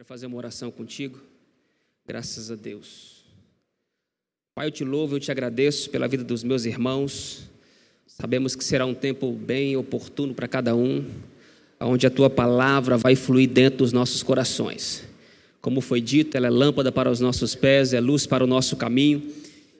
Quero fazer uma oração contigo. Graças a Deus. Pai, eu te louvo, eu te agradeço pela vida dos meus irmãos. Sabemos que será um tempo bem oportuno para cada um, onde a tua palavra vai fluir dentro dos nossos corações. Como foi dito, ela é lâmpada para os nossos pés, é luz para o nosso caminho,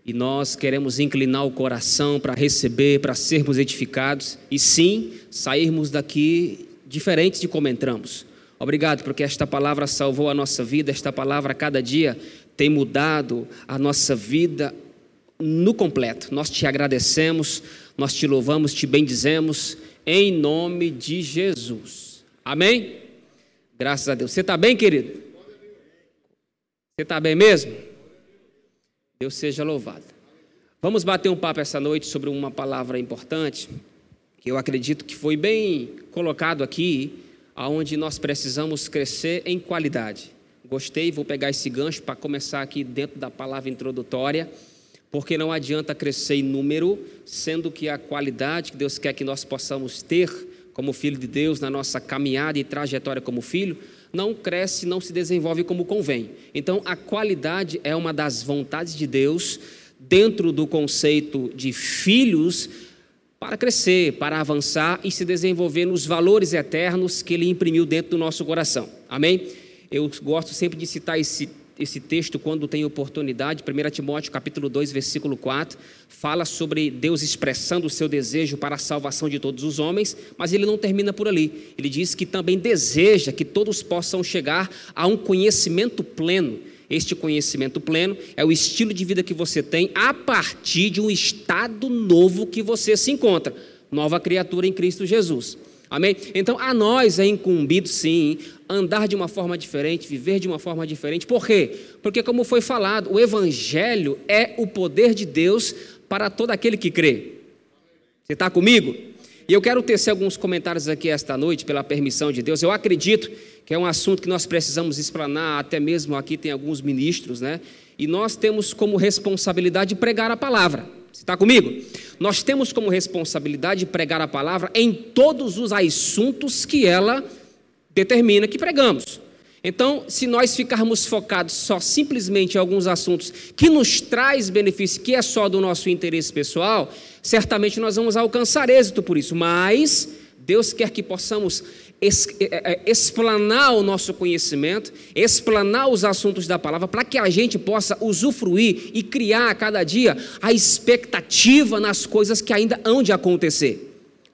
e nós queremos inclinar o coração para receber, para sermos edificados e sim sairmos daqui diferentes de como entramos Obrigado porque esta palavra salvou a nossa vida, esta palavra cada dia tem mudado a nossa vida no completo. Nós te agradecemos, nós te louvamos, te bendizemos, em nome de Jesus. Amém? Graças a Deus. Você está bem, querido? Você está bem mesmo? Deus seja louvado. Vamos bater um papo essa noite sobre uma palavra importante, que eu acredito que foi bem colocado aqui aonde nós precisamos crescer em qualidade. Gostei, vou pegar esse gancho para começar aqui dentro da palavra introdutória, porque não adianta crescer em número, sendo que a qualidade que Deus quer que nós possamos ter como filho de Deus na nossa caminhada e trajetória como filho, não cresce, não se desenvolve como convém. Então, a qualidade é uma das vontades de Deus dentro do conceito de filhos para crescer, para avançar e se desenvolver nos valores eternos que Ele imprimiu dentro do nosso coração. Amém? Eu gosto sempre de citar esse, esse texto quando tem oportunidade. 1 Timóteo capítulo 2, versículo 4, fala sobre Deus expressando o seu desejo para a salvação de todos os homens, mas ele não termina por ali. Ele diz que também deseja que todos possam chegar a um conhecimento pleno este conhecimento pleno é o estilo de vida que você tem a partir de um estado novo que você se encontra, nova criatura em Cristo Jesus. Amém? Então, a nós é incumbido, sim, andar de uma forma diferente, viver de uma forma diferente. Por quê? Porque, como foi falado, o Evangelho é o poder de Deus para todo aquele que crê. Você está comigo? E eu quero tecer alguns comentários aqui esta noite, pela permissão de Deus. Eu acredito que é um assunto que nós precisamos explanar, até mesmo aqui tem alguns ministros, né? E nós temos como responsabilidade pregar a palavra. Você está comigo? Nós temos como responsabilidade pregar a palavra em todos os assuntos que ela determina que pregamos. Então, se nós ficarmos focados só simplesmente em alguns assuntos que nos traz benefício, que é só do nosso interesse pessoal, certamente nós vamos alcançar êxito por isso. Mas Deus quer que possamos explanar é, é, o nosso conhecimento, explanar os assuntos da palavra, para que a gente possa usufruir e criar a cada dia a expectativa nas coisas que ainda hão de acontecer.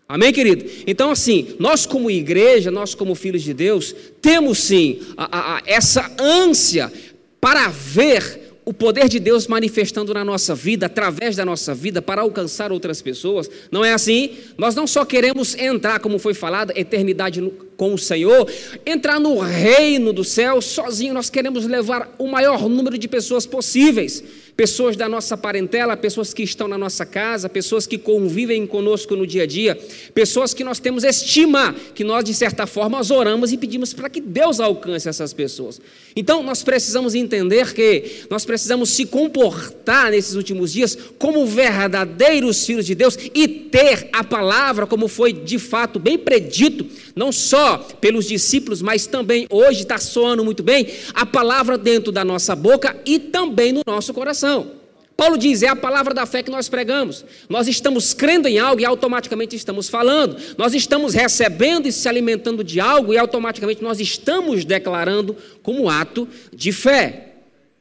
Amém, querido? Então, assim, nós como igreja, nós como filhos de Deus, temos sim a, a, a, essa ânsia para ver o poder de Deus manifestando na nossa vida, através da nossa vida, para alcançar outras pessoas. Não é assim? Nós não só queremos entrar, como foi falado, eternidade com o Senhor, entrar no reino do céu sozinho, nós queremos levar o maior número de pessoas possíveis. Pessoas da nossa parentela, pessoas que estão na nossa casa, pessoas que convivem conosco no dia a dia, pessoas que nós temos estima, que nós de certa forma nós oramos e pedimos para que Deus alcance essas pessoas. Então nós precisamos entender que nós precisamos se comportar nesses últimos dias como verdadeiros filhos de Deus e ter a palavra como foi de fato bem predito, não só pelos discípulos, mas também hoje está soando muito bem a palavra dentro da nossa boca e também no nosso coração. Paulo diz: é a palavra da fé que nós pregamos. Nós estamos crendo em algo e automaticamente estamos falando. Nós estamos recebendo e se alimentando de algo e automaticamente nós estamos declarando como ato de fé.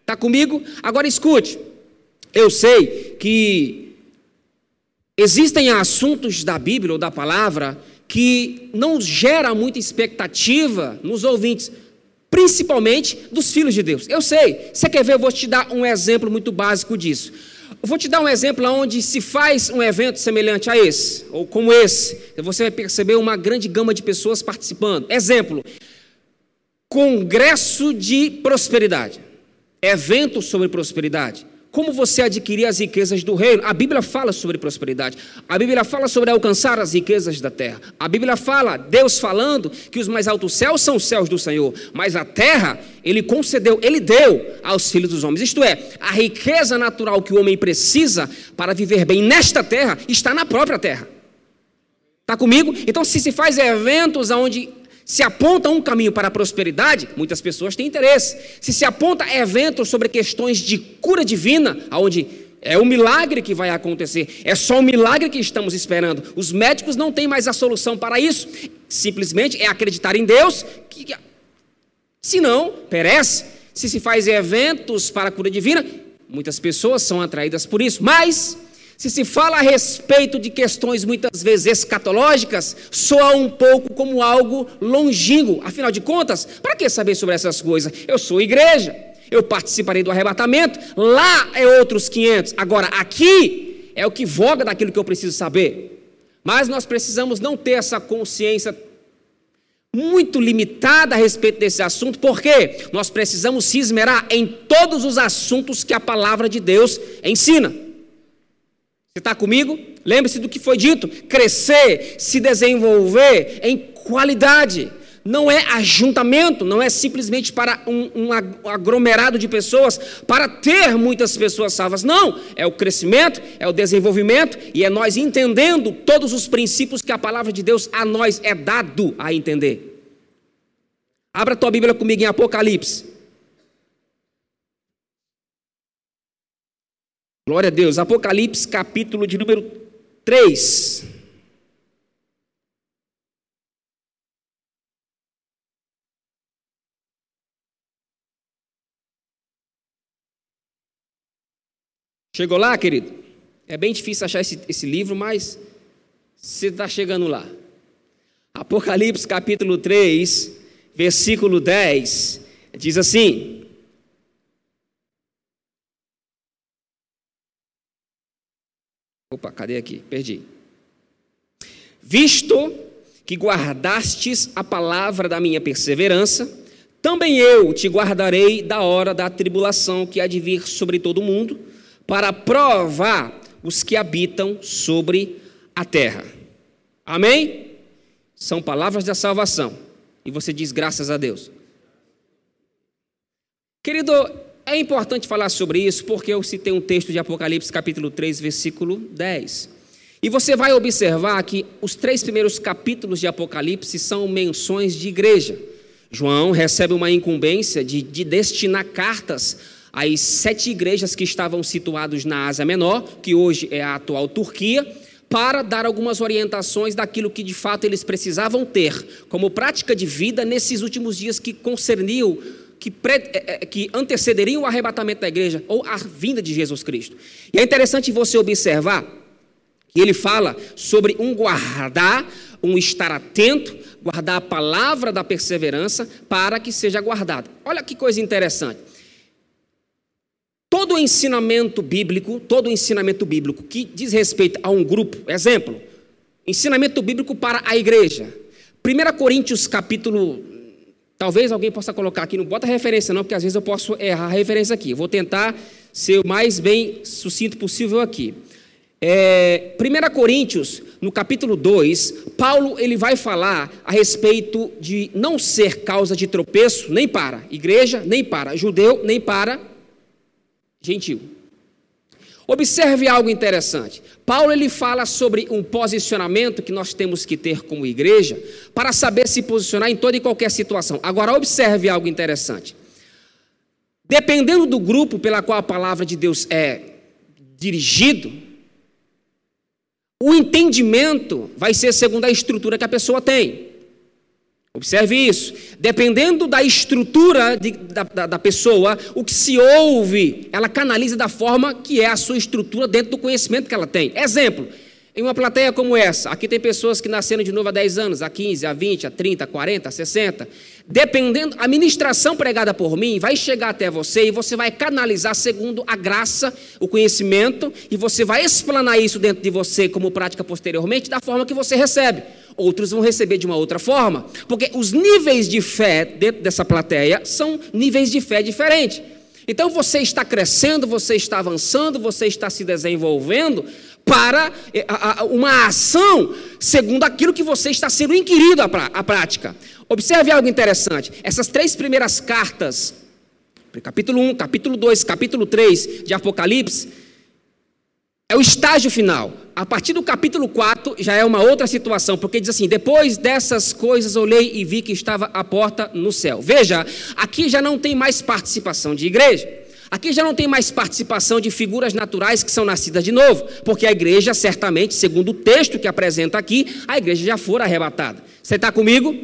Está comigo? Agora escute. Eu sei que existem assuntos da Bíblia ou da palavra que não gera muita expectativa nos ouvintes principalmente dos filhos de Deus. Eu sei, você quer ver? Eu vou te dar um exemplo muito básico disso. Eu vou te dar um exemplo onde se faz um evento semelhante a esse, ou como esse, você vai perceber uma grande gama de pessoas participando. Exemplo: Congresso de Prosperidade, evento sobre prosperidade. Como você adquirir as riquezas do reino? A Bíblia fala sobre prosperidade. A Bíblia fala sobre alcançar as riquezas da terra. A Bíblia fala, Deus falando, que os mais altos céus são os céus do Senhor, mas a terra ele concedeu, ele deu aos filhos dos homens. Isto é, a riqueza natural que o homem precisa para viver bem nesta terra está na própria terra. Está comigo? Então, se se faz eventos onde Se aponta um caminho para a prosperidade, muitas pessoas têm interesse. Se se aponta eventos sobre questões de cura divina, onde é o milagre que vai acontecer, é só o milagre que estamos esperando. Os médicos não têm mais a solução para isso. Simplesmente é acreditar em Deus, que, se não, perece. Se se faz eventos para a cura divina, muitas pessoas são atraídas por isso. Mas se se fala a respeito de questões muitas vezes escatológicas, soa um pouco como algo longínquo. Afinal de contas, para que saber sobre essas coisas? Eu sou igreja, eu participarei do arrebatamento, lá é outros 500. Agora, aqui é o que voga daquilo que eu preciso saber. Mas nós precisamos não ter essa consciência muito limitada a respeito desse assunto, porque nós precisamos se esmerar em todos os assuntos que a palavra de Deus ensina. Você está comigo? Lembre-se do que foi dito: crescer, se desenvolver em qualidade. Não é ajuntamento, não é simplesmente para um, um aglomerado de pessoas, para ter muitas pessoas salvas. Não, é o crescimento, é o desenvolvimento e é nós entendendo todos os princípios que a palavra de Deus a nós é dado a entender. Abra tua Bíblia comigo em Apocalipse. Glória a Deus. Apocalipse, capítulo de número 3. Chegou lá, querido? É bem difícil achar esse, esse livro, mas você está chegando lá. Apocalipse capítulo 3, versículo 10, diz assim: Opa, cadê aqui? Perdi. Visto que guardastes a palavra da minha perseverança, também eu te guardarei da hora da tribulação que há de vir sobre todo o mundo, para provar os que habitam sobre a terra. Amém? São palavras da salvação. E você diz graças a Deus. Querido, é importante falar sobre isso porque eu citei um texto de Apocalipse, capítulo 3, versículo 10. E você vai observar que os três primeiros capítulos de Apocalipse são menções de igreja. João recebe uma incumbência de, de destinar cartas às sete igrejas que estavam situadas na Ásia Menor, que hoje é a atual Turquia, para dar algumas orientações daquilo que de fato eles precisavam ter como prática de vida nesses últimos dias que concerniam que, é, é, que antecederiam o arrebatamento da igreja ou a vinda de Jesus Cristo. E é interessante você observar que ele fala sobre um guardar, um estar atento, guardar a palavra da perseverança para que seja guardado. Olha que coisa interessante. Todo ensinamento bíblico, todo ensinamento bíblico que diz respeito a um grupo, exemplo, ensinamento bíblico para a igreja. 1 Coríntios capítulo Talvez alguém possa colocar aqui, não bota referência não, porque às vezes eu posso errar a referência aqui. vou tentar ser o mais bem sucinto possível aqui. É, 1 Coríntios, no capítulo 2, Paulo ele vai falar a respeito de não ser causa de tropeço nem para igreja, nem para judeu, nem para gentil. Observe algo interessante. Paulo ele fala sobre um posicionamento que nós temos que ter como igreja para saber se posicionar em toda e qualquer situação. Agora observe algo interessante. Dependendo do grupo pela qual a palavra de Deus é dirigido, o entendimento vai ser segundo a estrutura que a pessoa tem. Observe isso. Dependendo da estrutura de, da, da, da, pessoa, o que se ouve, ela canaliza da forma que é a sua estrutura dentro do conhecimento que ela tem. Exemplo, em uma plateia como essa, aqui tem pessoas que nasceram de novo há 10 anos, há 15, há 20, há 30, 40, 60. Dependendo, a ministração pregada por mim vai chegar até você e você vai canalizar segundo a graça, o conhecimento, e você vai explanar isso dentro de você como prática posteriormente, da forma que você recebe. Outros vão receber de uma outra forma, porque os níveis de fé dentro dessa plateia são níveis de fé diferentes. Então você está crescendo, você está avançando, você está se desenvolvendo para eh, uma ação segundo aquilo que você está sendo inquirido à prática. Observe algo interessante. Essas três primeiras cartas, capítulo 1, capítulo 2, capítulo 3 de Apocalipse, É o estágio final. A partir do capítulo 4 já é uma outra situação, porque diz assim: depois dessas coisas olhei e vi que estava a porta no céu. Veja, aqui já não tem mais participação de igreja. Aqui já não tem mais participação de figuras naturais que são nascidas de novo, porque a igreja, certamente, segundo o texto que apresenta aqui, a igreja já fora arrebatada. Você está comigo?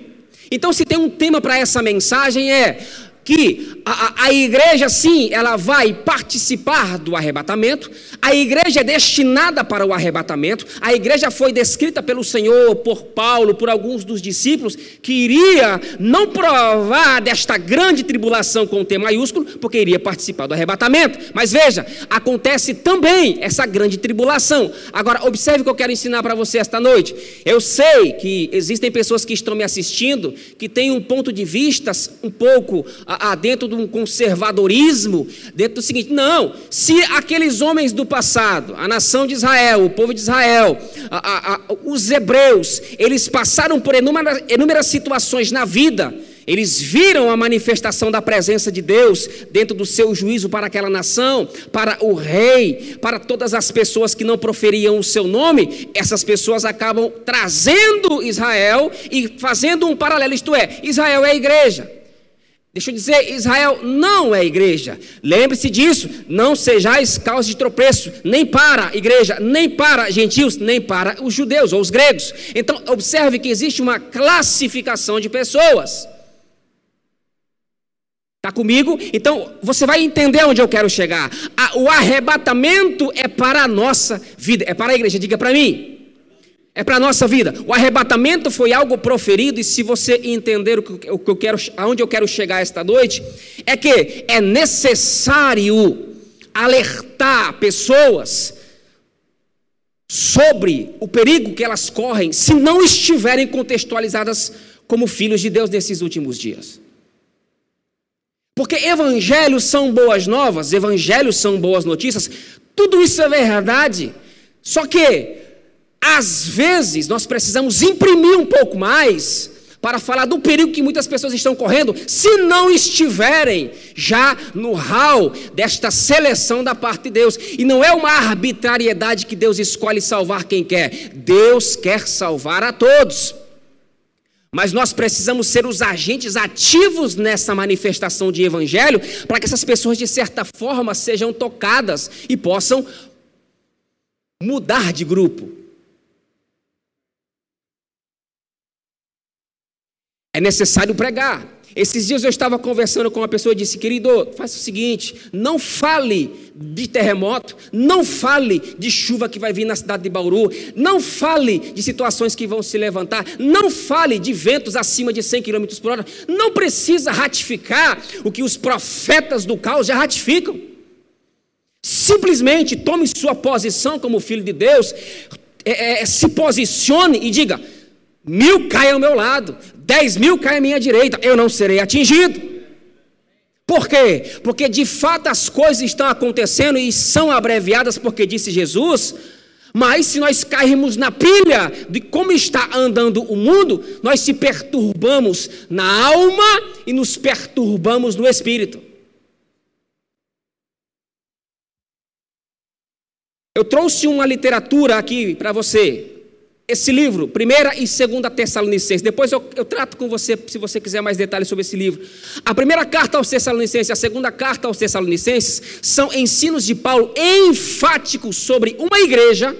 Então, se tem um tema para essa mensagem é que a, a, igreja, sim, ela vai participar do arrebatamento, a igreja é destinada para o arrebatamento, a igreja foi descrita pelo Senhor, por Paulo, por alguns dos discípulos, que iria não provar desta grande tribulação com T maiúsculo, porque iria participar do arrebatamento. Mas veja, acontece também essa grande tribulação. Agora, observe o que eu quero ensinar para você esta noite. Eu sei que existem pessoas que estão me assistindo que têm um ponto de vista um pouco a, a, dentro de um conservadorismo, dentro do seguinte: não, se aqueles homens do passado, a nação de Israel, o povo de Israel, a, os hebreus, eles passaram por inúmeras, inúmeras situações na vida, eles viram a manifestação da presença de Deus dentro do seu juízo para aquela nação, para o rei, para todas as pessoas que não proferiam o seu nome. Essas pessoas acabam trazendo Israel e fazendo um paralelo, isto é, Israel é a igreja. Deixa eu dizer, Israel não é igreja. Lembre-se disso. Não sejais causa de tropeço, nem para a igreja, nem para gentios, nem para os judeus ou os gregos. Então, observe que existe uma classificação de pessoas. Está comigo? Então, você vai entender onde eu quero chegar. O arrebatamento é para a nossa vida, é para a igreja. Diga para mim. É para a nossa vida. O arrebatamento foi algo proferido, e se você entender o que eu quero, aonde eu quero chegar esta noite, é que é necessário alertar pessoas sobre o perigo que elas correm se não estiverem contextualizadas como filhos de Deus nesses últimos dias. Porque evangelhos são boas novas, evangelhos são boas notícias, tudo isso é verdade. Só que às vezes nós precisamos imprimir um pouco mais para falar do perigo que muitas pessoas estão correndo, se não estiverem já no hall desta seleção da parte de Deus. E não é uma arbitrariedade que Deus escolhe salvar quem quer, Deus quer salvar a todos. Mas nós precisamos ser os agentes ativos nessa manifestação de evangelho, para que essas pessoas, de certa forma, sejam tocadas e possam mudar de grupo. É necessário pregar. Esses dias eu estava conversando com uma pessoa e disse: Querido, faça o seguinte, não fale de terremoto, não fale de chuva que vai vir na cidade de Bauru, não fale de situações que vão se levantar, não fale de ventos acima de 100 km por hora, não precisa ratificar o que os profetas do caos já ratificam. Simplesmente tome sua posição como filho de Deus, é, é, se posicione e diga: mil caem ao meu lado, dez mil caem à minha direita, eu não serei atingido. Por quê? Porque de fato as coisas estão acontecendo e são abreviadas, porque disse Jesus. Mas se nós cairmos na pilha de como está andando o mundo, nós se perturbamos na alma e nos perturbamos no espírito. Eu trouxe uma literatura aqui para você, esse livro, primeira e segunda Tessalonicenses. Depois eu, eu, trato com você, se você quiser mais detalhes sobre esse livro. A primeira carta aos Tessalonicenses e a segunda carta aos Tessalonicenses são ensinos de Paulo enfáticos sobre uma igreja.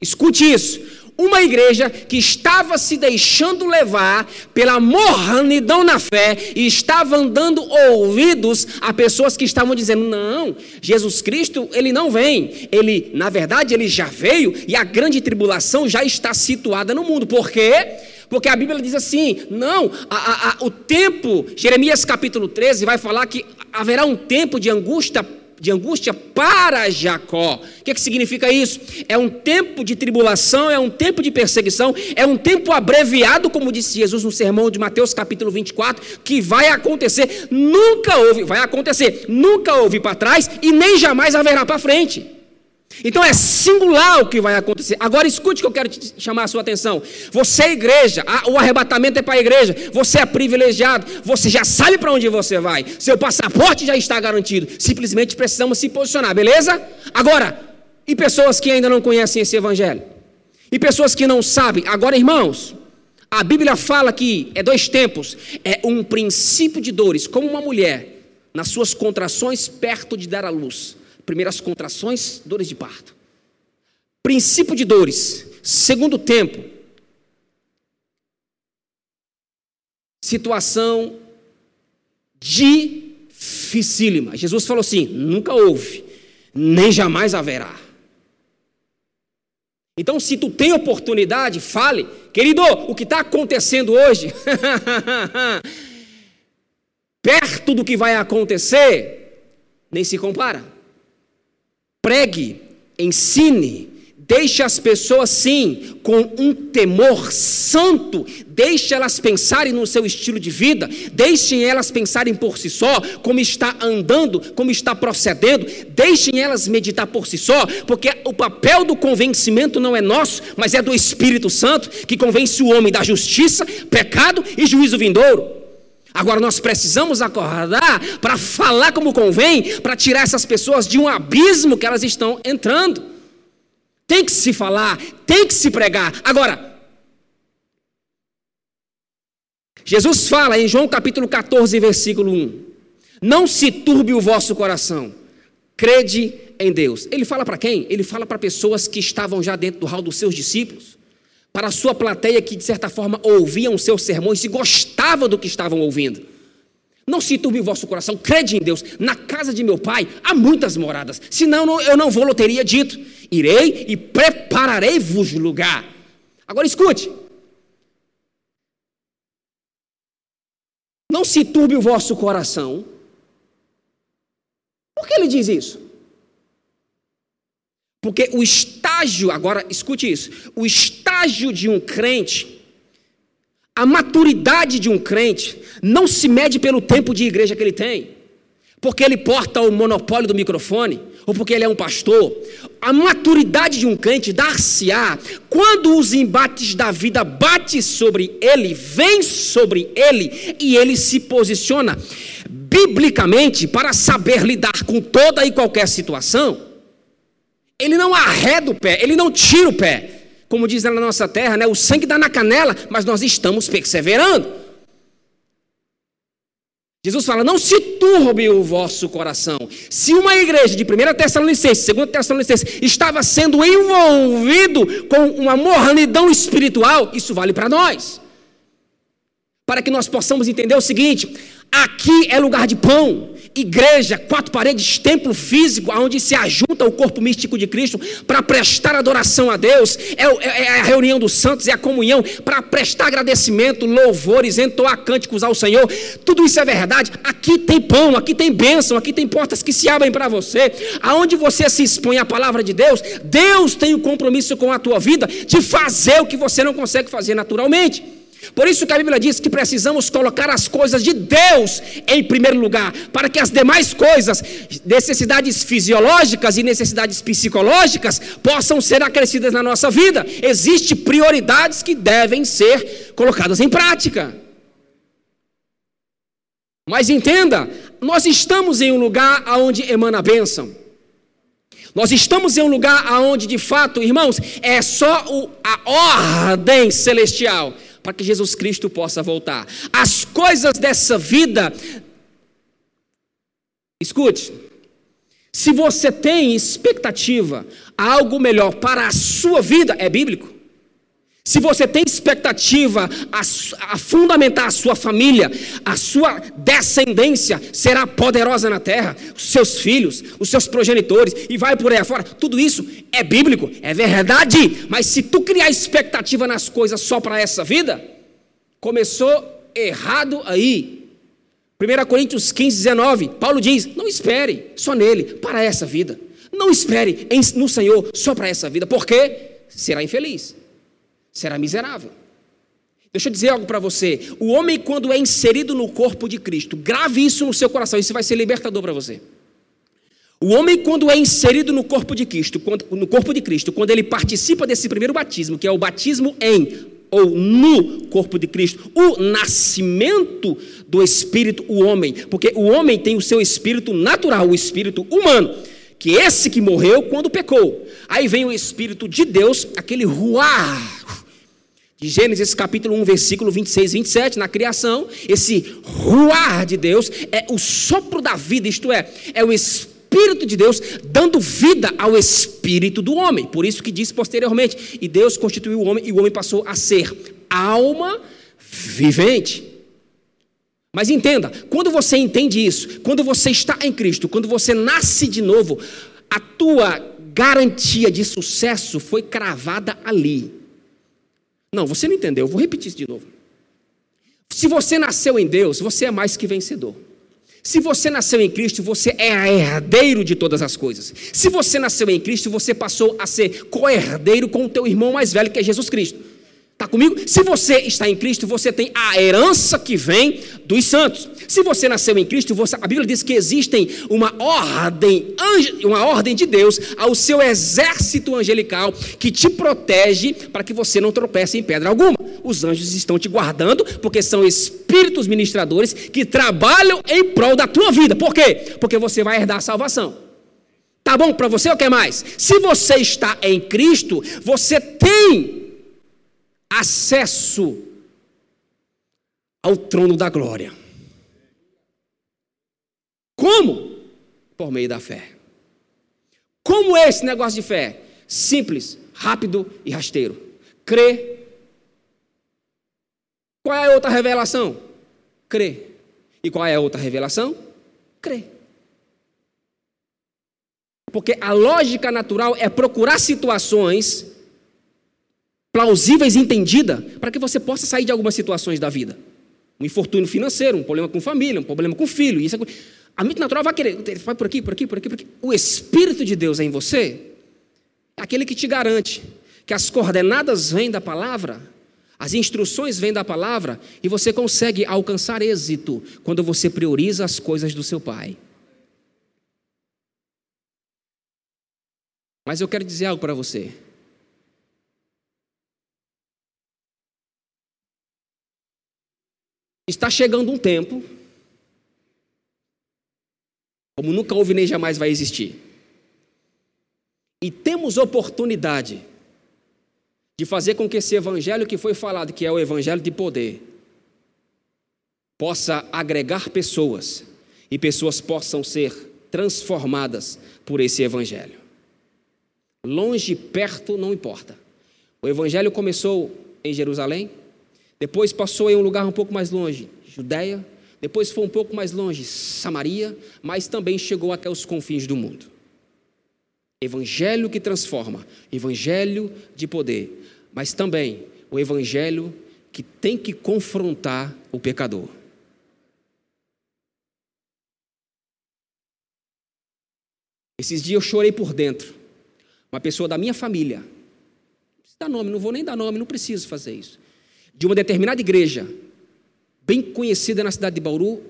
Escute isso uma igreja que estava se deixando levar pela mornidão na fé e estava dando ouvidos a pessoas que estavam dizendo: "Não, Jesus Cristo, ele não vem. Ele, na verdade, ele já veio e a grande tribulação já está situada no mundo. Por quê? Porque a Bíblia diz assim: não, a, a, a, o tempo, Jeremias capítulo 13 vai falar que haverá um tempo de angústia de angústia para Jacó. O que, que significa isso? É um tempo de tribulação, é um tempo de perseguição, é um tempo abreviado, como disse Jesus no sermão de Mateus capítulo 24, que vai acontecer, nunca houve, vai acontecer, nunca houve para trás e nem jamais haverá para frente. Então é singular o que vai acontecer. Agora escute que eu quero chamar a sua atenção. Você é igreja, o arrebatamento é para a igreja. Você é privilegiado, você já sabe para onde você vai. Seu passaporte já está garantido. Simplesmente precisamos se posicionar, beleza? Agora, E pessoas que ainda não conhecem esse evangelho. E pessoas que não sabem. Agora, irmãos, a Bíblia fala que é dois tempos, é um princípio de dores, como uma mulher nas suas contrações perto de dar à luz. Primeiras contrações, dores de parto. Princípio de dores. Segundo tempo, situação dificílima. Jesus falou assim: nunca houve, nem jamais haverá. Então, se tu tem oportunidade, fale, querido, o que está acontecendo hoje, perto do que vai acontecer, nem se compara. Pregue, ensine, Deixe as pessoas, sim, com um temor santo, deixe elas pensarem no seu estilo de vida, deixem elas pensarem por si só, como está andando, como está procedendo, deixem elas meditar por si só, porque o papel do convencimento não é nosso, mas é do Espírito Santo, que convence o homem da justiça, pecado e juízo vindouro. Agora nós precisamos acordar para falar como convém, para tirar essas pessoas de um abismo que elas estão entrando. Tem que se falar, tem que se pregar. Agora, Jesus fala em João capítulo 14, versículo 1: Não se turbe o vosso coração, crede em Deus. Ele fala para quem? Ele fala para pessoas que estavam já dentro do hall dos seus discípulos, para a sua plateia que de certa forma ouviam os seus sermões e gostavam do que estavam ouvindo. Não se turbe o vosso coração, crede em Deus. Na casa de meu pai há muitas moradas, senão eu não vou, eu teria dito. Irei e prepararei-vos lugar. Agora escute. Não se turbe o vosso coração. Por que ele diz isso? Porque o estágio, agora escute isso, o estágio de um crente a maturidade de um crente não se mede pelo tempo de igreja que ele tem, porque ele porta o monopólio do microfone, ou porque ele é um pastor. A maturidade de um crente dar-se-á quando os embates da vida batem sobre ele, vêm sobre ele, e ele se posiciona biblicamente para saber lidar com toda e qualquer situação. Ele não arreda o pé, ele não tira o pé, como diz na nossa terra, né? o sangue dá na canela, mas nós estamos perseverando. Jesus fala: não se turbe o vosso coração. Se uma igreja de 1 Tessalonicenses, 2 Tessalonicenses, estava sendo envolvido com uma mornidão espiritual, isso vale para nós. Para que nós possamos entender o seguinte: aqui é lugar de pão, igreja, quatro paredes, templo físico, onde se ajunta o corpo místico de Cristo para prestar adoração a Deus, é, é, é, a reunião dos santos, é a comunhão, para prestar agradecimento, louvores, entoar cânticos ao Senhor, tudo isso é verdade. Aqui tem pão, aqui tem bênção, aqui tem portas que se abrem para você, aonde você se expõe à palavra de Deus, Deus tem o um compromisso com a tua vida de fazer o que você não consegue fazer naturalmente. Por isso que a Bíblia diz que precisamos colocar as coisas de Deus em primeiro lugar, para que as demais coisas, necessidades fisiológicas e necessidades psicológicas, possam ser acrescidas na nossa vida. Existem prioridades que devem ser colocadas em prática. Mas entenda, nós estamos em um lugar onde emana a bênção. Nós estamos em um lugar onde, de fato, irmãos, é só o, a ordem celestial para que Jesus Cristo possa voltar. As coisas dessa vida. Escute. Se você tem expectativa algo melhor para a sua vida, é bíblico. Se você tem expectativa a, a, fundamentar a sua família, a sua descendência será poderosa na terra, os seus filhos, os seus progenitores, e vai por aí afora, tudo isso é bíblico, é verdade, mas se tu criar expectativa nas coisas só para essa vida, começou errado aí. 1 Coríntios 15, 19, Paulo diz: não espere só nele para essa vida. Não espere no Senhor só para essa vida, porque será infeliz, será miserável. Deixa eu dizer algo para você. O homem, quando é inserido no corpo de Cristo, grave isso no seu coração, isso vai ser libertador para você. O homem, quando é inserido no corpo de Cristo, quando, no corpo de Cristo, quando ele participa desse primeiro batismo, que é o batismo em ou no corpo de Cristo, o nascimento do espírito, o homem, porque o homem tem o seu espírito natural, o espírito humano, que esse que morreu quando pecou. Aí vem o Espírito de Deus, aquele ruar de Gênesis capítulo 1, versículo 26 e 27, na criação, esse ruar de Deus é o sopro da vida, isto é, é o Espírito de Deus dando vida ao espírito do homem. Por isso que diz posteriormente, e Deus constituiu o homem e o homem passou a ser alma vivente. Mas entenda, quando você entende isso, quando você está em Cristo, quando você nasce de novo, a tua garantia de sucesso foi cravada ali. Não, você não entendeu, eu vou repetir isso de novo. Se você nasceu em Deus, você é mais que vencedor. Se você nasceu em Cristo, você é herdeiro de todas as coisas. Se você nasceu em Cristo, você passou a ser co-herdeiro com o teu irmão mais velho, que é Jesus Cristo. Está comigo? Se você está em Cristo, você tem a herança que vem dos santos. Se você nasceu em Cristo, você, a Bíblia diz que existem uma ordem, uma ordem de Deus ao seu exército angelical que te protege para que você não tropece em pedra alguma. Os anjos estão te guardando porque são espíritos ministradores que trabalham em prol da tua vida. Por quê? Porque você vai herdar a salvação. Tá bom para você ou quer mais? Se você está em Cristo, você tem acesso ao trono da glória. Como? Por meio da fé. Como é esse negócio de fé? Simples, rápido e rasteiro. Crê. Qual é a outra revelação? Crê. E qual é a outra revelação? Crê. Porque a lógica natural é procurar situações plausíveis e entendida para que você possa sair de algumas situações da vida. Um infortúnio financeiro, um problema com família, um problema com filho. Isso é... A mente natural vai querer, vai por aqui, por aqui, por aqui, por aqui. O Espírito de Deus é em você é aquele que te garante que as coordenadas vêm da palavra, as instruções vêm da palavra e você consegue alcançar êxito quando você prioriza as coisas do seu Pai. Mas eu quero dizer algo para você. Está chegando um tempo, como nunca houve nem jamais vai existir. E temos oportunidade de fazer com que esse evangelho que foi falado, que é o evangelho de poder, possa agregar pessoas e pessoas possam ser transformadas por esse evangelho. Longe, perto, não importa. O evangelho começou em Jerusalém, depois passou em um lugar um pouco mais longe, Judéia. Depois foi um pouco mais longe, Samaria. Mas também chegou até os confins do mundo. Evangelho que transforma, evangelho de poder. Mas também o evangelho que tem que confrontar o pecador. Esses dias eu chorei por dentro. Uma pessoa da minha família. Não nome, não vou nem dar nome, não preciso fazer isso de uma determinada igreja, bem conhecida na cidade de Bauru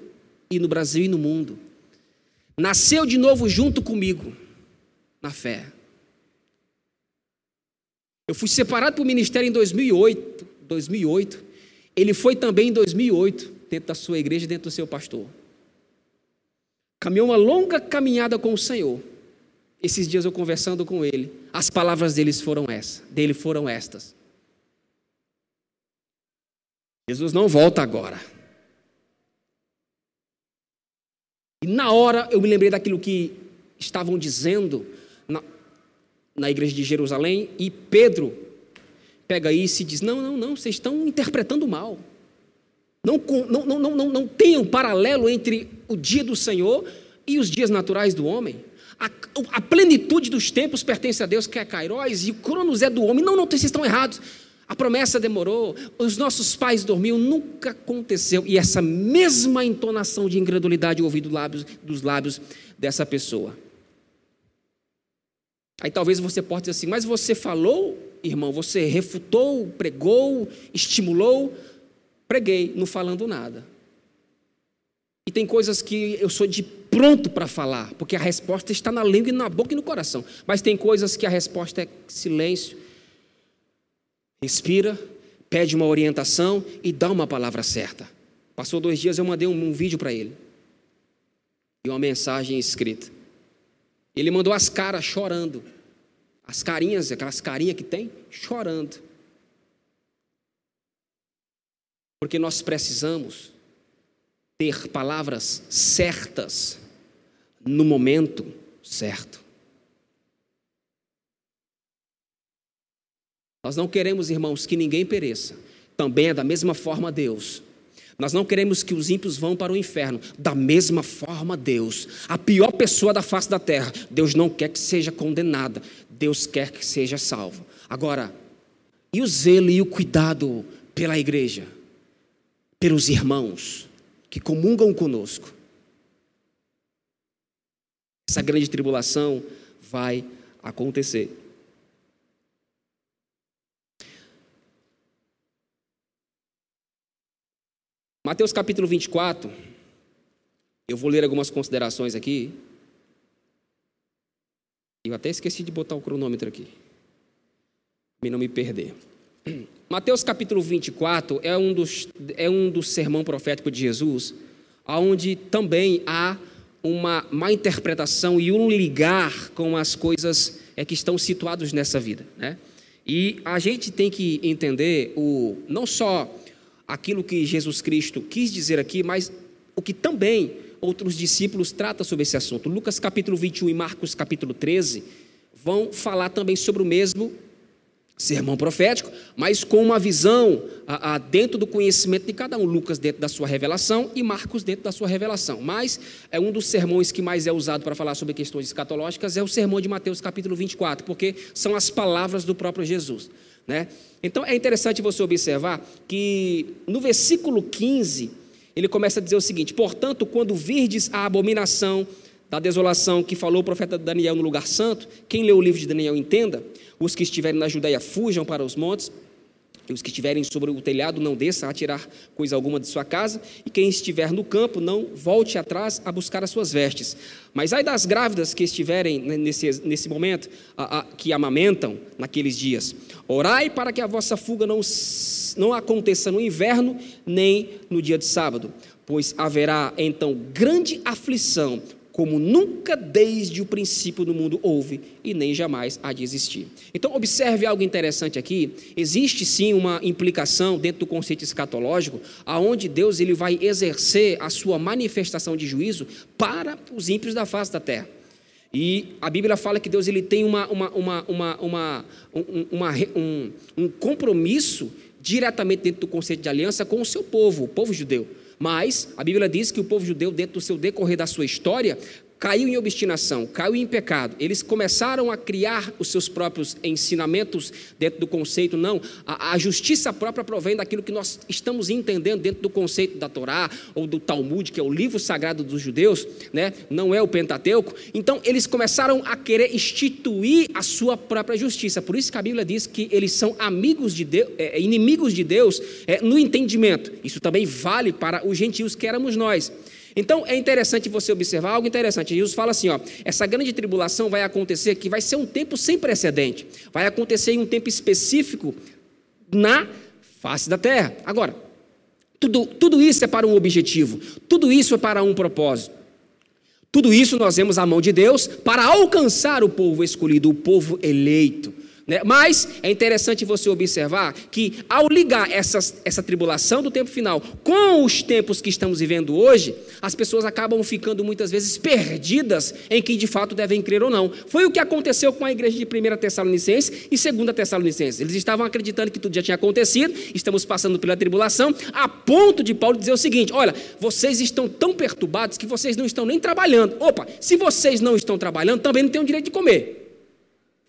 e no Brasil e no mundo, nasceu de novo junto comigo, na fé. Eu fui separado para o ministério em 2008, 2008. Ele foi também em 2008, dentro da sua igreja, dentro do seu pastor. Caminhou uma longa caminhada com o Senhor. Esses dias eu conversando com ele, as palavras deles foram essas, dele foram estas. Jesus não volta agora. E na hora eu me lembrei daquilo que estavam dizendo na, na igreja de Jerusalém, e Pedro pega isso e diz: Não, não, não, vocês estão interpretando mal. Não, não, não, não, não, um paralelo entre o dia do Senhor e os dias naturais do homem. A, a plenitude dos tempos pertence a Deus, que é Kairos, e o Cronos é do homem. Não, não, vocês estão errados. A promessa demorou, os nossos pais dormiam, nunca aconteceu. E essa mesma entonação de incredulidade ouvido lábios, dos lábios dessa pessoa. Aí talvez você possa dizer assim, mas você falou, irmão, você refutou, pregou, estimulou. Preguei, não falando nada. E tem coisas que eu sou de pronto para falar, porque a resposta está na língua e na boca e no coração. Mas tem coisas que a resposta é silêncio Respira, pede uma orientação e dá uma palavra certa. Passou dois dias, eu mandei um, um vídeo para ele e uma mensagem escrita. Ele mandou as caras chorando. As carinhas, aquelas carinhas que tem, chorando. Porque nós precisamos ter palavras certas no momento certo. Nós não queremos, irmãos, que ninguém pereça. Também é da mesma forma Deus. Nós não queremos que os ímpios vão para o inferno. Da mesma forma, Deus, a pior pessoa da face da terra, Deus não quer que seja condenada. Deus quer que seja salva. Agora, e o zelo e o cuidado pela igreja, pelos irmãos que comungam conosco? Essa grande tribulação vai acontecer. Mateus capítulo 24, eu vou ler algumas considerações aqui. Eu até esqueci de botar o cronômetro aqui, para não me perder. Mateus capítulo 24 é um dos, é um dos sermão profético de Jesus, onde também há uma má interpretação e um ligar com as coisas é, que estão situadas nessa vida. Né? E a gente tem que entender o, não só aquilo que Jesus Cristo quis dizer aqui, mas o que também outros discípulos tratam sobre esse assunto. Lucas capítulo 21 e Marcos capítulo 13 vão falar também sobre o mesmo sermão profético, mas com uma visão a, a, dentro do conhecimento de cada um. Lucas dentro da sua revelação e Marcos dentro da sua revelação. Mas é um dos sermões que mais é usado para falar sobre questões escatológicas é o sermão de Mateus capítulo 24, porque são as palavras do próprio Jesus. Né? Então é interessante você observar que no versículo 15 ele começa a dizer o seguinte: Portanto, quando virdes a abominação da desolação que falou o profeta Daniel no lugar santo, quem lê o livro de Daniel entenda, os que estiverem na Judéia fujam para os montes, e os que estiverem sobre o telhado não desça a tirar coisa alguma de sua casa, e quem estiver no campo não volte atrás a buscar as suas vestes. Mas ai das grávidas que estiverem nesse, nesse momento, a, a, que amamentam naqueles dias. Orai para que a vossa fuga não, não aconteça no inverno, nem no dia de sábado, pois haverá então grande aflição, como nunca desde o princípio do mundo houve e nem jamais há de existir. Então, observe algo interessante aqui. Existe sim uma implicação dentro do conceito escatológico, aonde Deus ele vai exercer a sua manifestação de juízo para os ímpios da face da terra. E a Bíblia fala que Deus ele tem uma, uma, uma, uma, uma, uma um, um compromisso diretamente dentro do conceito de aliança com o seu povo, o povo judeu. Mas a Bíblia diz que o povo judeu, dentro do seu decorrer da sua história, caiu em obstinação, caiu em pecado. Eles começaram a criar os seus próprios ensinamentos dentro do conceito, não. A, a, justiça própria provém daquilo que nós estamos entendendo dentro do conceito da Torá ou do Talmud, que é o livro sagrado dos judeus, né? não é o Pentateuco. Então, eles começaram a querer instituir a sua própria justiça. Por isso que a Bíblia diz que eles são amigos de Deus, é, inimigos de Deus é, no entendimento. Isso também vale para os gentios que éramos nós. Então é interessante você observar algo interessante. Jesus fala assim: ó, essa grande tribulação vai acontecer que vai ser um tempo sem precedente, vai acontecer em um tempo específico na face da terra. Agora, tudo, tudo isso é para um objetivo, tudo isso é para um propósito. Tudo isso nós vemos a mão de Deus para alcançar o povo escolhido, o povo eleito. Né? Mas é interessante você observar que, ao ligar essa, essa tribulação do tempo final com os tempos que estamos vivendo hoje, as pessoas acabam ficando muitas vezes perdidas em quem de fato devem crer ou não. Foi o que aconteceu com a igreja de 1 Tessalonicenses e 2 Tessalonicenses. Eles estavam acreditando que tudo já tinha acontecido, estamos passando pela tribulação, a ponto de Paulo dizer o seguinte: olha, vocês estão tão perturbados que vocês não estão nem trabalhando. Opa, se vocês não estão trabalhando, também não têm o direito de comer.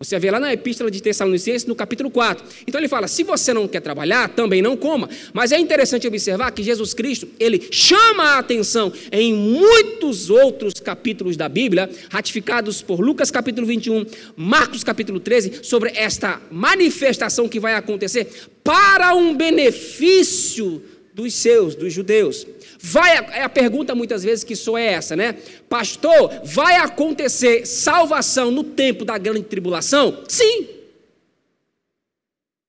Você vê lá na Epístola de Tessalonicenses, no capítulo 4. Então ele fala: se você não quer trabalhar, também não coma. Mas é interessante observar que Jesus Cristo, ele chama a atenção em muitos outros capítulos da Bíblia, ratificados por Lucas capítulo 21, Marcos capítulo 13, sobre esta manifestação que vai acontecer para um benefício dos seus, dos judeus. Vai, é a pergunta muitas vezes que sou é essa, né? Pastor, vai acontecer salvação no tempo da grande tribulação? Sim.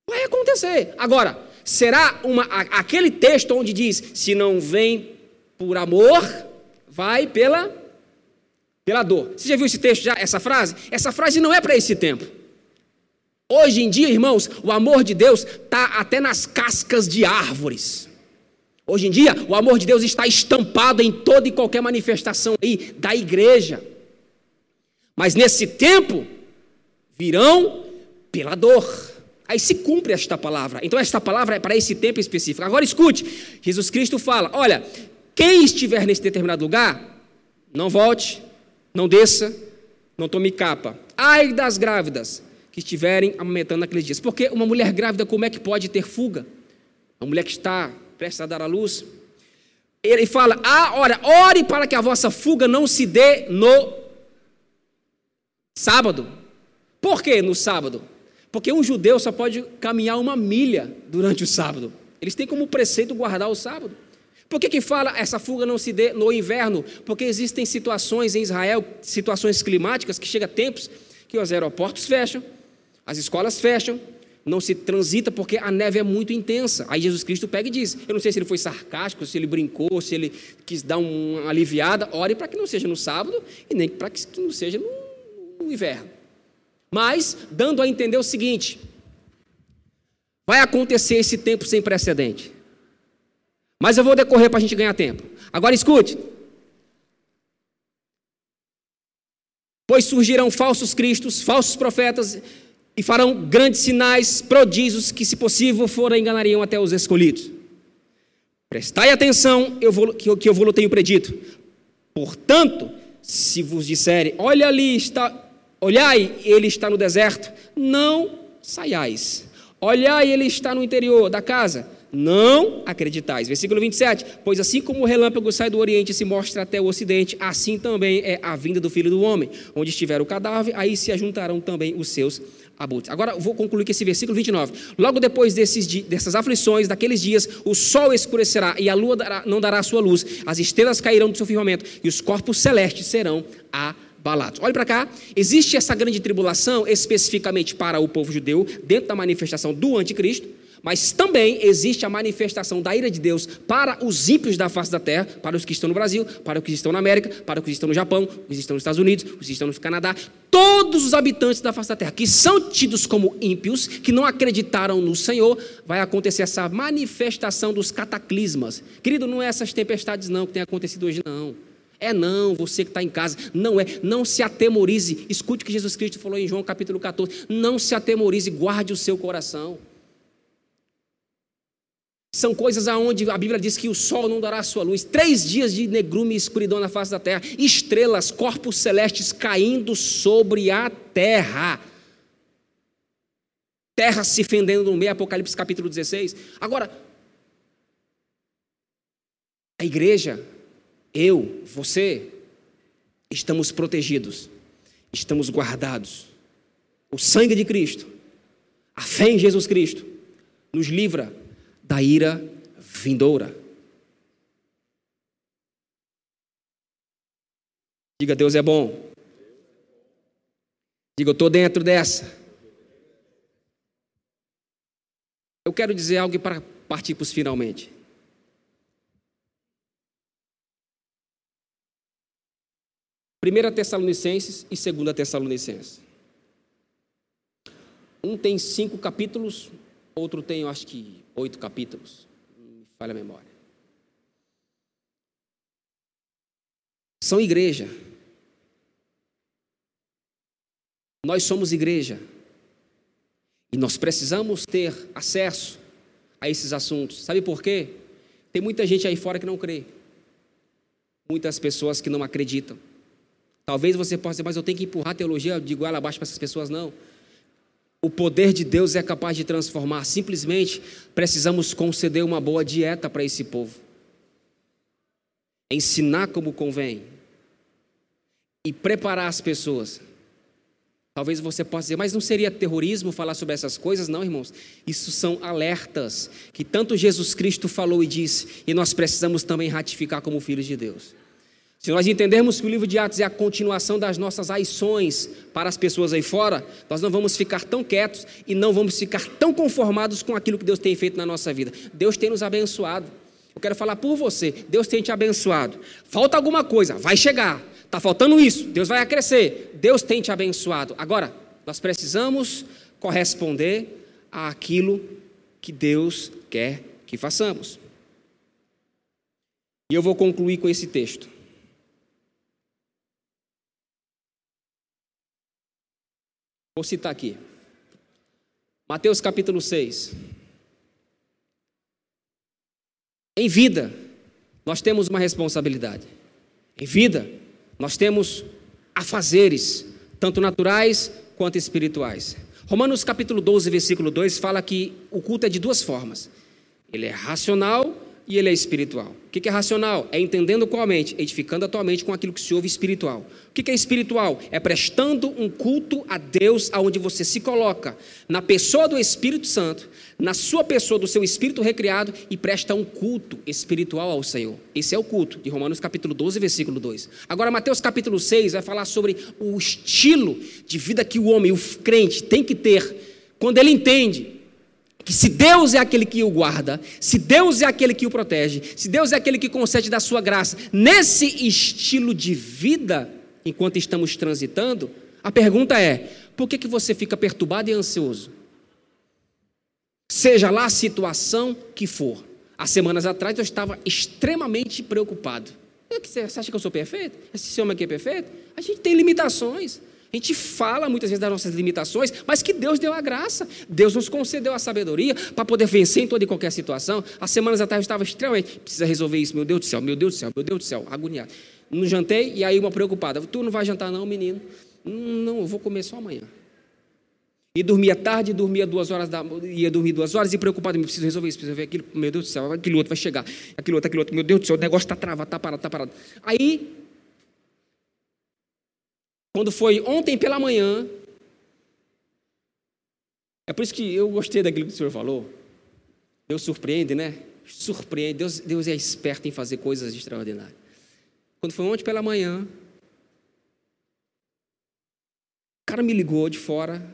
Vai acontecer. Agora, será uma, aquele texto onde diz: se não vem por amor, vai pela pela dor. Você já viu esse texto, já, essa frase? Essa frase não é para esse tempo. Hoje em dia, irmãos, o amor de Deus está até nas cascas de árvores. Hoje em dia, o amor de Deus está estampado em toda e qualquer manifestação aí da igreja. Mas nesse tempo, virão pela dor. Aí se cumpre esta palavra. Então, esta palavra é para esse tempo específico. Agora escute: Jesus Cristo fala: olha, quem estiver nesse determinado lugar, não volte, não desça, não tome capa. Ai das grávidas que estiverem amamentando naqueles dias. Porque uma mulher grávida, como é que pode ter fuga? Uma mulher que está prestes a dar à luz. Ele fala: ah, ora, ore para que a vossa fuga não se dê no sábado. Por que no sábado? Porque um judeu só pode caminhar uma milha durante o sábado. Eles têm como preceito guardar o sábado. Por que, que fala essa fuga não se dê no inverno? Porque existem situações em Israel, situações climáticas, que chega tempos que os aeroportos fecham, as escolas fecham, não se transita porque a neve é muito intensa. Aí Jesus Cristo pega e diz: Eu não sei se ele foi sarcástico, se ele brincou, se ele quis dar uma aliviada. Ore para que não seja no sábado e nem para que não seja no, no inverno. Mas, dando a entender o seguinte: vai acontecer esse tempo sem precedente. Mas eu vou decorrer para a gente ganhar tempo. Agora escute. Pois surgirão falsos cristos, falsos profetas, e farão grandes sinais, prodígios, que, se possível for, enganariam até os escolhidos. Prestai atenção eu vou, que, que eu vou tenho predito. Portanto, se vos disserem, olha ali está, olhai, ele está no deserto, não saiais. Olhai, ele está no interior da casa, não acreditais. Versículo 27. Pois assim como o relâmpago sai do Oriente e se mostra até o Ocidente, assim também é a vinda do Filho do Homem. Onde estiver o cadáver, aí se ajuntarão também os seus abutres. Agora vou concluir com esse versículo 29. Logo depois desses, dessas aflições, daqueles dias, o sol escurecerá e a lua dará, não dará sua luz, as estrelas cairão do seu firmamento e os corpos celestes serão abalados. Olhe para cá, existe essa grande tribulação especificamente para o povo judeu, dentro da manifestação do anticristo, mas também existe a manifestação da ira de Deus para os ímpios da face da terra, para os que estão no Brasil, para os que estão na América, para os que estão no Japão, os que estão nos Estados Unidos, os que estão no Canadá, todos os habitantes da face da terra que são tidos como ímpios, que não acreditaram no Senhor, vai acontecer essa manifestação dos cataclismas. Querido, não é essas tempestades não que tem acontecido hoje não. É não, você que está em casa, não é, não se atemorize, escute o que Jesus Cristo falou em João capítulo 14, não se atemorize, guarde o seu coração. São coisas aonde a Bíblia diz que o sol não dará sua luz. Três dias de negrume e escuridão na face da terra. Estrelas, corpos celestes caindo sobre a terra. Terra se fendendo no meio, Apocalipse capítulo 16. Agora, a igreja, eu, você, estamos protegidos, estamos guardados. O sangue de Cristo, a fé em Jesus Cristo, nos livra da ira vindoura. Diga, Deus é bom. Diga, eu estou dentro dessa. Eu quero dizer algo para partir para os finalmente. Primeira Tessalonicenses e segunda Tessalonicenses. Um tem cinco capítulos, outro tem, eu acho que, oito capítulos. Me falha a memória. São igreja. Nós somos igreja. E nós precisamos ter acesso a esses assuntos. Sabe por quê? Tem muita gente aí fora que não crê. Muitas pessoas que não acreditam. Talvez você possa dizer, mas eu tenho que empurrar a teologia de igual abaixo para essas pessoas. Não. O poder de Deus é capaz de transformar. Simplesmente precisamos conceder uma boa dieta para esse povo. Ensinar como convém. E preparar as pessoas. Talvez você possa dizer, mas não seria terrorismo falar sobre essas coisas? Não, irmãos. Isso são alertas que tanto Jesus Cristo falou e disse, e nós precisamos também ratificar como filhos de Deus. Se nós entendermos que o livro de Atos é a continuação das nossas ações para as pessoas aí fora, nós não vamos ficar tão quietos e não vamos ficar tão conformados com aquilo que Deus tem feito na nossa vida. Deus tem nos abençoado. Eu quero falar por você, Deus tem te abençoado. Falta alguma coisa, vai chegar. Está faltando isso, Deus vai acrescer, Deus tem te abençoado. Agora, nós precisamos corresponder àquilo que Deus quer que façamos. E eu vou concluir com esse texto. Vou citar aqui. Mateus capítulo 6. Em vida, nós temos uma responsabilidade. Em vida, nós temos afazeres, tanto naturais quanto espirituais. Romanos capítulo 12, versículo 2 fala que o culto é de duas formas. Ele é racional e ele é espiritual. O que é racional? É entendendo com a mente, edificando a tua mente com aquilo que se ouve espiritual. O que é espiritual? É prestando um culto a Deus aonde você se coloca, na pessoa do Espírito Santo, na sua pessoa do seu espírito recriado e presta um culto espiritual ao Senhor. Esse é o culto de Romanos capítulo 12, versículo 2. Agora Mateus capítulo 6 vai falar sobre o estilo de vida que o homem, o crente tem que ter quando ele entende que se Deus é aquele que o guarda, se Deus é aquele que o protege, se Deus é aquele que concede da sua graça, nesse estilo de vida, enquanto estamos transitando, a pergunta é: por que, que você fica perturbado e ansioso? Seja lá a situação que for. Há semanas atrás eu estava extremamente preocupado. Você acha que eu sou perfeito? Esse homem aqui é perfeito? A gente tem limitações. A gente fala muitas vezes das nossas limitações, mas que Deus deu a graça. Deus nos concedeu a sabedoria para poder vencer em toda e qualquer situação. Há semanas atrás eu estava extremamente, precisa resolver isso, meu Deus do céu, meu Deus do céu, meu Deus do céu, agoniado. Não jantei e aí uma preocupada. Tu não vai jantar não, menino? Não, eu vou comer só amanhã. E dormia tarde, dormia duas horas, da, ia dormir duas horas e preocupado, preciso resolver isso, preciso resolver aquilo, meu Deus do céu, aquele outro vai chegar, aquele outro, aquele outro, meu Deus do céu, o negócio está travado, está parado, está parado. Aí quando foi ontem pela manhã, é por isso que eu gostei daquilo que o senhor falou. Deus surpreende, né? Surpreende. Deus, Deus é esperto em fazer coisas extraordinárias. Quando foi ontem pela manhã, o cara me ligou de fora.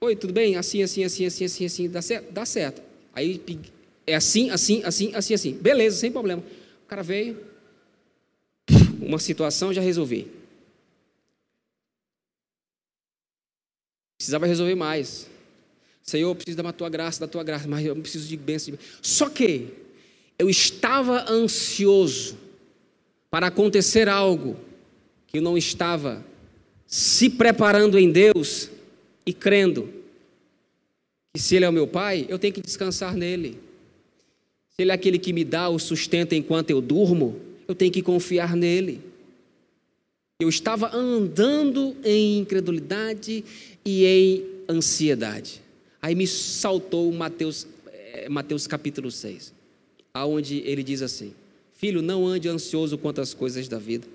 Oi, tudo bem? Assim, assim, assim, assim, assim, assim. Dá certo? Dá certo. Aí é assim, assim, assim, assim, assim. Beleza, sem problema. O cara veio. Uma situação já resolvi. Precisava resolver mais. Senhor, eu preciso da tua graça, da tua graça, mas eu preciso de bênção. Só que eu estava ansioso para acontecer algo que eu não estava se preparando em Deus e crendo que se Ele é o meu Pai, eu tenho que descansar nele. Se Ele é aquele que me dá o sustento enquanto eu durmo, eu tenho que confiar nele. Eu estava andando em incredulidade e em ansiedade. Aí me saltou Mateus, é, Mateus capítulo 6, aonde ele diz assim: Filho, não ande ansioso quanto às coisas da vida,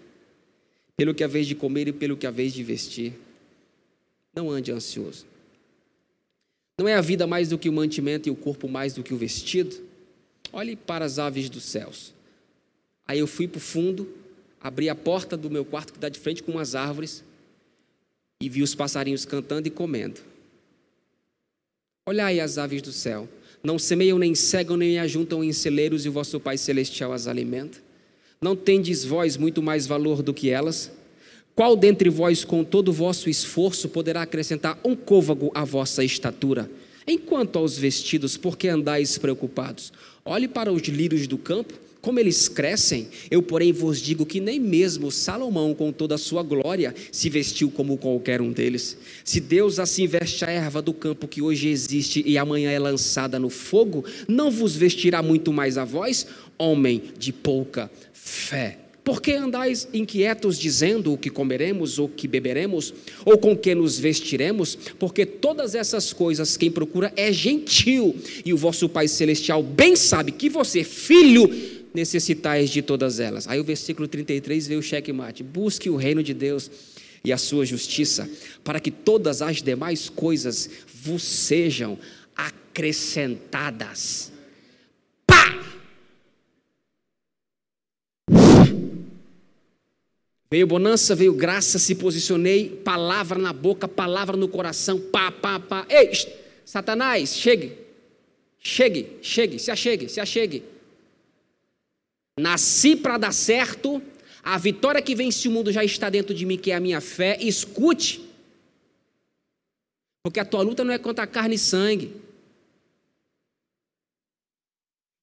pelo que a vez de comer e pelo que a vez de vestir. Não ande ansioso. Não é a vida mais do que o mantimento e o corpo mais do que o vestido? Olhe para as aves dos céus. Aí eu fui para o fundo abri a porta do meu quarto que dá de frente com umas árvores e vi os passarinhos cantando e comendo. Olhai as aves do céu, não semeiam nem cegam nem ajuntam em celeiros e vosso Pai celestial as alimenta. Não tendes vós muito mais valor do que elas? Qual dentre vós, com todo o vosso esforço, poderá acrescentar um côvago à vossa estatura? Enquanto aos vestidos, por que andais preocupados? Olhe para os lírios do campo, como eles crescem, eu, porém, vos digo que nem mesmo Salomão, com toda a sua glória, se vestiu como qualquer um deles. Se Deus assim veste a erva do campo que hoje existe e amanhã é lançada no fogo, não vos vestirá muito mais a vós, homem de pouca fé. Por que andais inquietos dizendo o que comeremos ou que beberemos ou com que nos vestiremos? Porque todas essas coisas quem procura é gentil e o vosso Pai celestial bem sabe que você, filho, necessitais de todas elas. Aí o versículo 33 veio o checkmate. Busque o reino de Deus e a sua justiça, para que todas as demais coisas vos sejam acrescentadas. Pá! Veio bonança, veio graça, se posicionei, palavra na boca, palavra no coração, pá, pá, pá. Ei, Satanás, chegue, chegue, chegue, se achegue, se achegue. Nasci para dar certo, A vitória que vence o mundo já está dentro de mim, que é a minha fé. Escute. Porque a tua luta não é contra carne e sangue.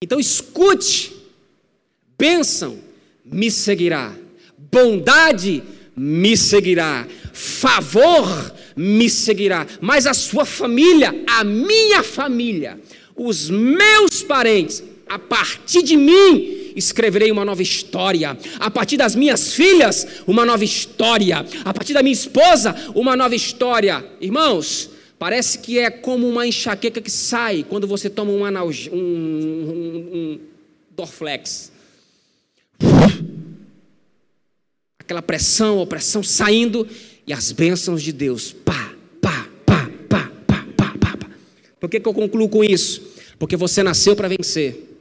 Então escute. Bênção me seguirá. Bondade me seguirá. Favor me seguirá. Mas a sua família, a minha família, os meus parentes, a partir de mim, escreverei uma nova história. A partir das minhas filhas, uma nova história. A partir da minha esposa, uma nova história. Irmãos, parece que é como uma enxaqueca que sai quando você toma um, analg... um, um, um Dorflex. Aquela pressão, opressão saindo e as bênçãos de Deus. Pá, pá, pá, pá, pá, pá, pá. Por que, que eu concluo com isso? Porque você nasceu para vencer.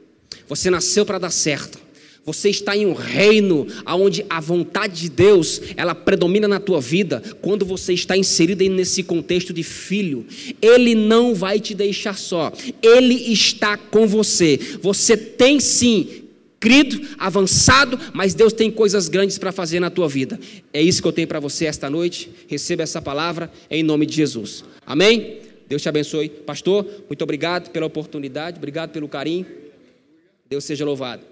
Você nasceu para dar certo. Você está em um reino onde a vontade de Deus ela predomina na tua vida quando você está inserido nesse contexto de filho. Ele não vai te deixar só. Ele está com você. Você tem sim crido, avançado, mas Deus tem coisas grandes para fazer na tua vida. É isso que eu tenho para você esta noite. Receba essa palavra em nome de Jesus. Amém? Deus te abençoe. Pastor, muito obrigado pela oportunidade, obrigado pelo carinho. Deus seja louvado.